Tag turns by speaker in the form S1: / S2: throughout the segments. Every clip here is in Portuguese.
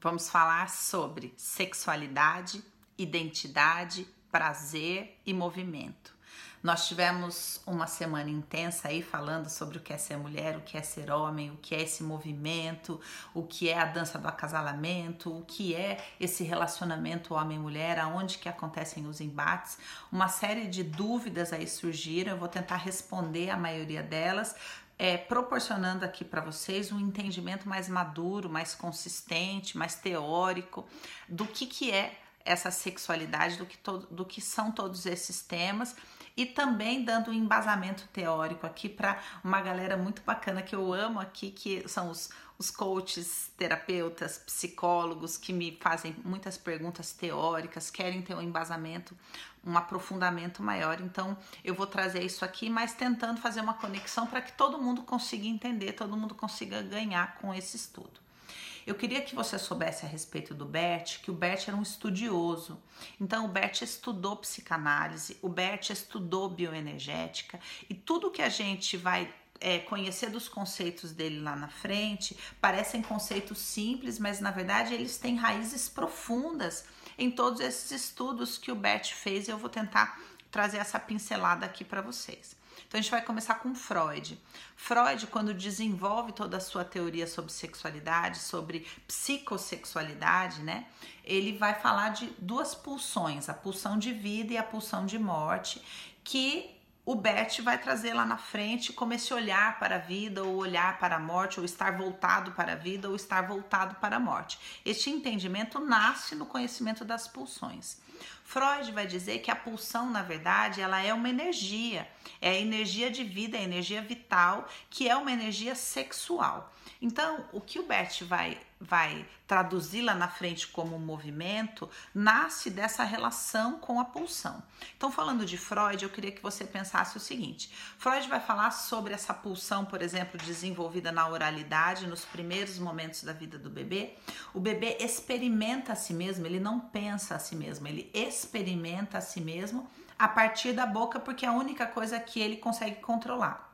S1: Vamos falar sobre sexualidade, identidade, prazer e movimento. Nós tivemos uma semana intensa aí falando sobre o que é ser mulher, o que é ser homem, o que é esse movimento, o que é a dança do acasalamento, o que é esse relacionamento homem-mulher, aonde que acontecem os embates. Uma série de dúvidas aí surgiram, eu vou tentar responder a maioria delas, é, proporcionando aqui para vocês um entendimento mais maduro, mais consistente, mais teórico do que, que é essa sexualidade, do que, do que são todos esses temas e também dando um embasamento teórico aqui para uma galera muito bacana que eu amo aqui, que são os, os coaches, terapeutas, psicólogos que me fazem muitas perguntas teóricas, querem ter um embasamento, um aprofundamento maior. Então, eu vou trazer isso aqui, mas tentando fazer uma conexão para que todo mundo consiga entender, todo mundo consiga ganhar com esse estudo. Eu queria que você soubesse a respeito do Bert, que o Bert era um estudioso. Então, o Bert estudou psicanálise, o Bert estudou bioenergética e tudo que a gente vai é, conhecer dos conceitos dele lá na frente parecem conceitos simples, mas na verdade eles têm raízes profundas em todos esses estudos que o Bert fez e eu vou tentar trazer essa pincelada aqui para vocês. Então a gente vai começar com Freud. Freud, quando desenvolve toda a sua teoria sobre sexualidade, sobre psicossexualidade, né? Ele vai falar de duas pulsões, a pulsão de vida e a pulsão de morte, que o Bert vai trazer lá na frente como esse olhar para a vida, ou olhar para a morte, ou estar voltado para a vida, ou estar voltado para a morte. Este entendimento nasce no conhecimento das pulsões. Freud vai dizer que a pulsão, na verdade, ela é uma energia, é a energia de vida, é a energia vital, que é uma energia sexual. Então, o que o Bert vai vai traduzir lá na frente como um movimento, nasce dessa relação com a pulsão. Então, falando de Freud, eu queria que você pensasse o seguinte: Freud vai falar sobre essa pulsão, por exemplo, desenvolvida na oralidade, nos primeiros momentos da vida do bebê. O bebê experimenta a si mesmo, ele não pensa a si mesmo, ele experimenta a si mesmo a partir da boca, porque é a única coisa que ele consegue controlar.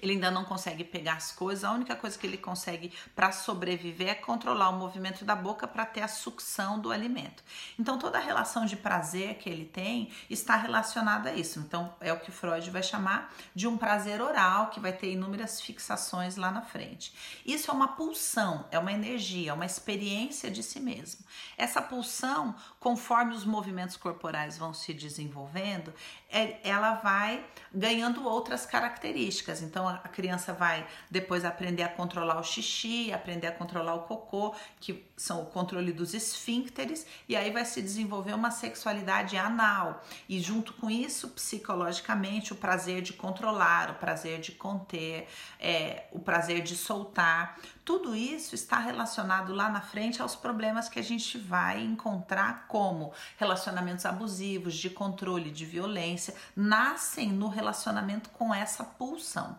S1: Ele ainda não consegue pegar as coisas, a única coisa que ele consegue para sobreviver é controlar o movimento da boca para ter a sucção do alimento. Então, toda a relação de prazer que ele tem está relacionada a isso. Então, é o que Freud vai chamar de um prazer oral, que vai ter inúmeras fixações lá na frente. Isso é uma pulsão, é uma energia, é uma experiência de si mesmo. Essa pulsão, conforme os movimentos corporais vão se desenvolvendo, é, ela vai ganhando outras características. Então a criança vai depois aprender a controlar o xixi, aprender a controlar o cocô, que são o controle dos esfíncteres, e aí vai se desenvolver uma sexualidade anal. E junto com isso, psicologicamente, o prazer de controlar, o prazer de conter, é, o prazer de soltar. Tudo isso está relacionado lá na frente aos problemas que a gente vai encontrar, como relacionamentos abusivos, de controle, de violência, nascem no relacionamento com essa pulsão.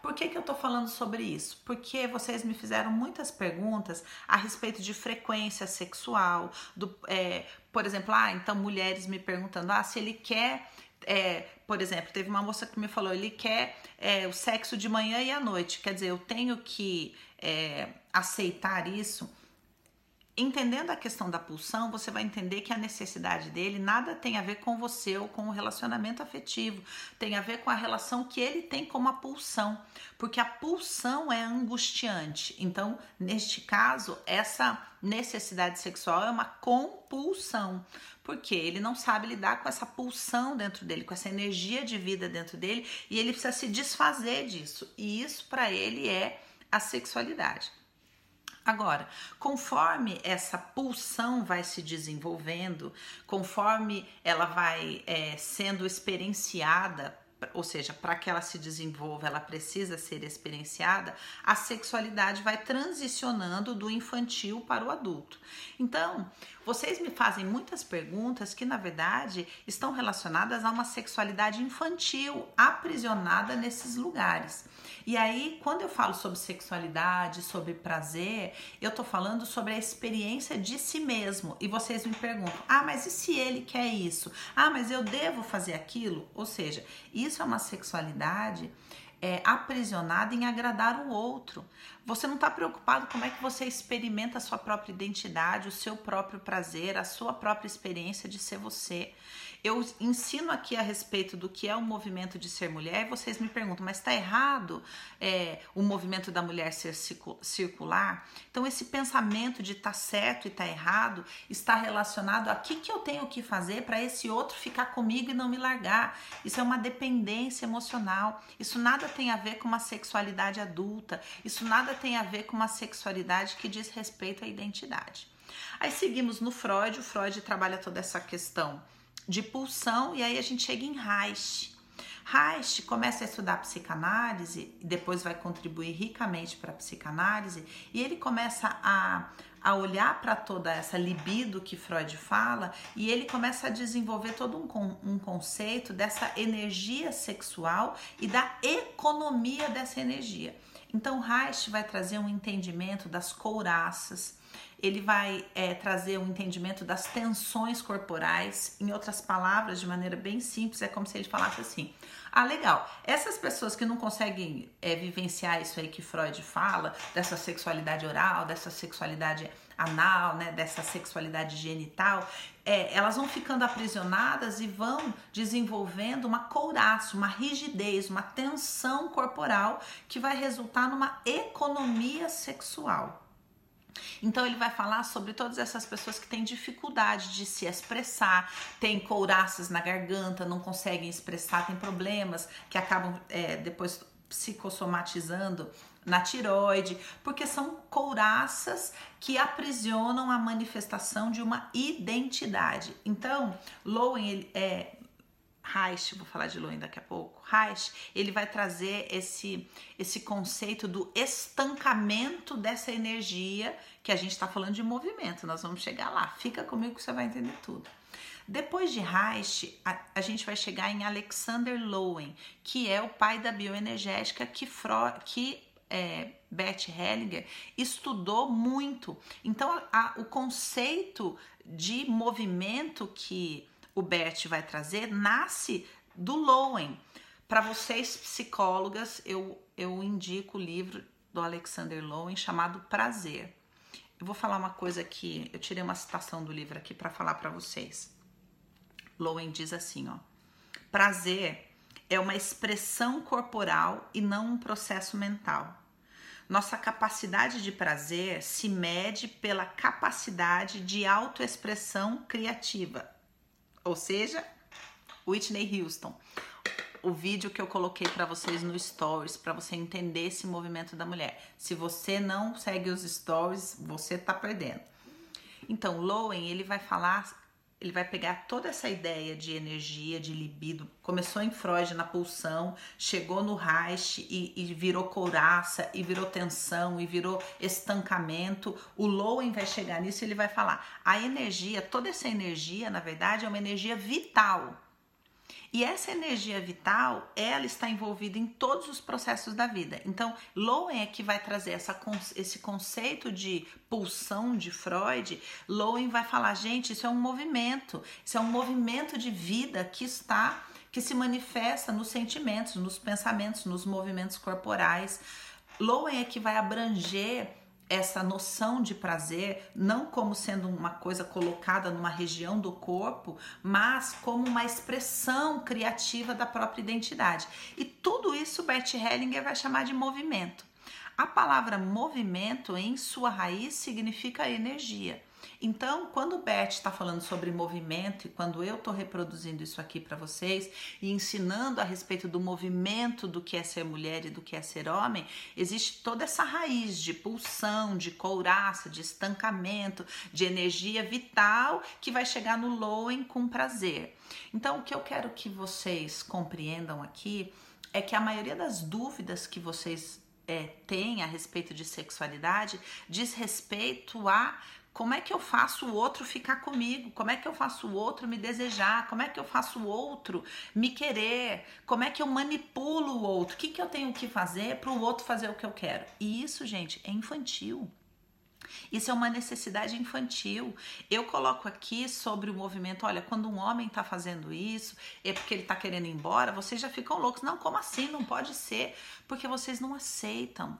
S1: Por que, que eu tô falando sobre isso? Porque vocês me fizeram muitas perguntas a respeito de frequência sexual, do, é, por exemplo, ah, então mulheres me perguntando, ah, se ele quer é, por exemplo, teve uma moça que me falou, ele quer é, o sexo de manhã e à noite. Quer dizer, eu tenho que é, aceitar isso. Entendendo a questão da pulsão, você vai entender que a necessidade dele nada tem a ver com você ou com o relacionamento afetivo, tem a ver com a relação que ele tem com a pulsão, porque a pulsão é angustiante. Então, neste caso, essa necessidade sexual é uma compulsão, porque ele não sabe lidar com essa pulsão dentro dele, com essa energia de vida dentro dele, e ele precisa se desfazer disso. E isso para ele é a sexualidade. Agora, conforme essa pulsão vai se desenvolvendo, conforme ela vai é, sendo experienciada ou seja, para que ela se desenvolva, ela precisa ser experienciada, a sexualidade vai transicionando do infantil para o adulto. Então, vocês me fazem muitas perguntas que, na verdade, estão relacionadas a uma sexualidade infantil aprisionada nesses lugares. E aí, quando eu falo sobre sexualidade, sobre prazer, eu tô falando sobre a experiência de si mesmo. E vocês me perguntam: ah, mas e se ele quer isso? Ah, mas eu devo fazer aquilo? Ou seja, isso é uma sexualidade é, aprisionada em agradar o outro. Você não está preocupado como é que você experimenta a sua própria identidade, o seu próprio prazer, a sua própria experiência de ser você. Eu ensino aqui a respeito do que é o movimento de ser mulher e vocês me perguntam, mas está errado é, o movimento da mulher ser circular? Então, esse pensamento de tá certo e tá errado está relacionado a que, que eu tenho que fazer para esse outro ficar comigo e não me largar. Isso é uma dependência emocional. Isso nada tem a ver com uma sexualidade adulta. Isso nada tem a ver com uma sexualidade que diz respeito à identidade. Aí seguimos no Freud. O Freud trabalha toda essa questão de pulsão e aí a gente chega em Reich. Reich começa a estudar psicanálise e depois vai contribuir ricamente para a psicanálise e ele começa a, a olhar para toda essa libido que Freud fala e ele começa a desenvolver todo um, um conceito dessa energia sexual e da economia dessa energia. Então Reich vai trazer um entendimento das couraças, ele vai é, trazer um entendimento das tensões corporais. Em outras palavras, de maneira bem simples, é como se ele falasse assim: ah, legal, essas pessoas que não conseguem é, vivenciar isso aí que Freud fala, dessa sexualidade oral, dessa sexualidade anal, né, dessa sexualidade genital, é, elas vão ficando aprisionadas e vão desenvolvendo uma couraça, uma rigidez, uma tensão corporal que vai resultar numa economia sexual. Então ele vai falar sobre todas essas pessoas que têm dificuldade de se expressar, têm couraças na garganta, não conseguem expressar, têm problemas que acabam é, depois psicossomatizando na tiroide, porque são couraças que aprisionam a manifestação de uma identidade. Então, Lowen ele, é, Reich, vou falar de Lowen daqui a pouco, Reich, ele vai trazer esse, esse conceito do estancamento dessa energia, que a gente está falando de movimento, nós vamos chegar lá, fica comigo que você vai entender tudo. Depois de Reich, a, a gente vai chegar em Alexander Lowen, que é o pai da bioenergética que, que é, Bert Hellinger estudou muito. Então, a, o conceito de movimento que o Bert vai trazer nasce do Lowen. Para vocês psicólogas, eu, eu indico o livro do Alexander Lowen chamado Prazer. Eu vou falar uma coisa aqui, eu tirei uma citação do livro aqui para falar para vocês. Lowen diz assim, ó: Prazer é uma expressão corporal e não um processo mental. Nossa capacidade de prazer se mede pela capacidade de autoexpressão criativa ou seja, Whitney Houston. O vídeo que eu coloquei para vocês no stories para você entender esse movimento da mulher. Se você não segue os stories, você tá perdendo. Então, Lowen, ele vai falar ele vai pegar toda essa ideia de energia, de libido, começou em Freud na pulsão, chegou no Reich e, e, virou couraça, e virou tensão, e virou estancamento. O Lowen vai chegar nisso e ele vai falar: a energia, toda essa energia, na verdade, é uma energia vital e essa energia vital, ela está envolvida em todos os processos da vida. Então, Lowen é que vai trazer essa, esse conceito de pulsão de Freud. Lowen vai falar, gente, isso é um movimento, isso é um movimento de vida que está, que se manifesta nos sentimentos, nos pensamentos, nos movimentos corporais. Lowen é que vai abranger essa noção de prazer não como sendo uma coisa colocada numa região do corpo, mas como uma expressão criativa da própria identidade. E tudo isso Bert Hellinger vai chamar de movimento. A palavra movimento, em sua raiz, significa energia. Então, quando o Bert está falando sobre movimento e quando eu estou reproduzindo isso aqui para vocês e ensinando a respeito do movimento do que é ser mulher e do que é ser homem, existe toda essa raiz de pulsão, de couraça, de estancamento, de energia vital que vai chegar no Lowen com prazer. Então, o que eu quero que vocês compreendam aqui é que a maioria das dúvidas que vocês é, têm a respeito de sexualidade diz respeito a como é que eu faço o outro ficar comigo? Como é que eu faço o outro me desejar? Como é que eu faço o outro me querer? Como é que eu manipulo o outro? O que, que eu tenho que fazer para o outro fazer o que eu quero? E isso, gente, é infantil. Isso é uma necessidade infantil. Eu coloco aqui sobre o movimento: olha, quando um homem está fazendo isso, é porque ele está querendo ir embora, vocês já ficam loucos. Não, como assim? Não pode ser. Porque vocês não aceitam.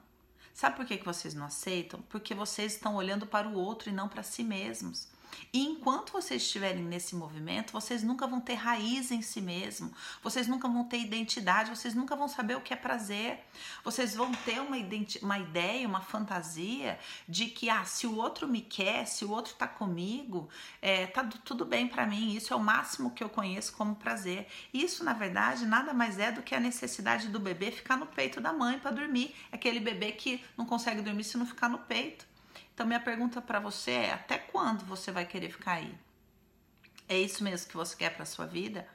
S1: Sabe por que, vocês não aceitam? Porque vocês estão olhando para o outro e não para si mesmos. E enquanto vocês estiverem nesse movimento, vocês nunca vão ter raiz em si mesmo, vocês nunca vão ter identidade, vocês nunca vão saber o que é prazer. Vocês vão ter uma, uma ideia, uma fantasia de que, ah, se o outro me quer, se o outro tá comigo, é, tá tudo bem para mim. Isso é o máximo que eu conheço como prazer. Isso, na verdade, nada mais é do que a necessidade do bebê ficar no peito da mãe para dormir. Aquele bebê que não consegue dormir se não ficar no peito. Então, minha pergunta para você é: até quando você vai querer ficar aí? É isso mesmo que você quer para sua vida?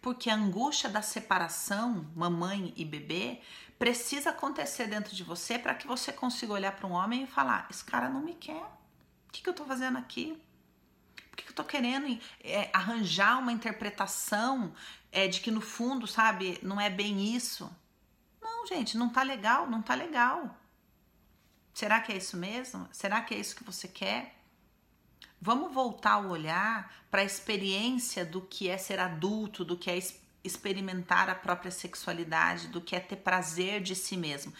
S1: Porque a angústia da separação, mamãe e bebê, precisa acontecer dentro de você para que você consiga olhar para um homem e falar: esse cara não me quer. O que, que eu estou fazendo aqui? Por que, que eu estou querendo é, arranjar uma interpretação é, de que no fundo, sabe, não é bem isso? Não, gente, não tá legal, não tá legal. Será que é isso mesmo? Será que é isso que você quer? Vamos voltar o olhar para a experiência do que é ser adulto, do que é experimentar a própria sexualidade, do que é ter prazer de si mesmo,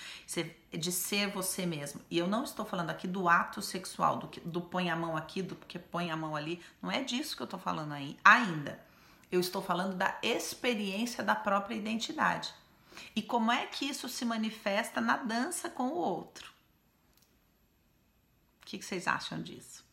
S1: de ser você mesmo. E eu não estou falando aqui do ato sexual, do, que, do põe a mão aqui, do que põe a mão ali. Não é disso que eu estou falando aí, ainda. Eu estou falando da experiência da própria identidade. E como é que isso se manifesta na dança com o outro. O que, que vocês acham disso?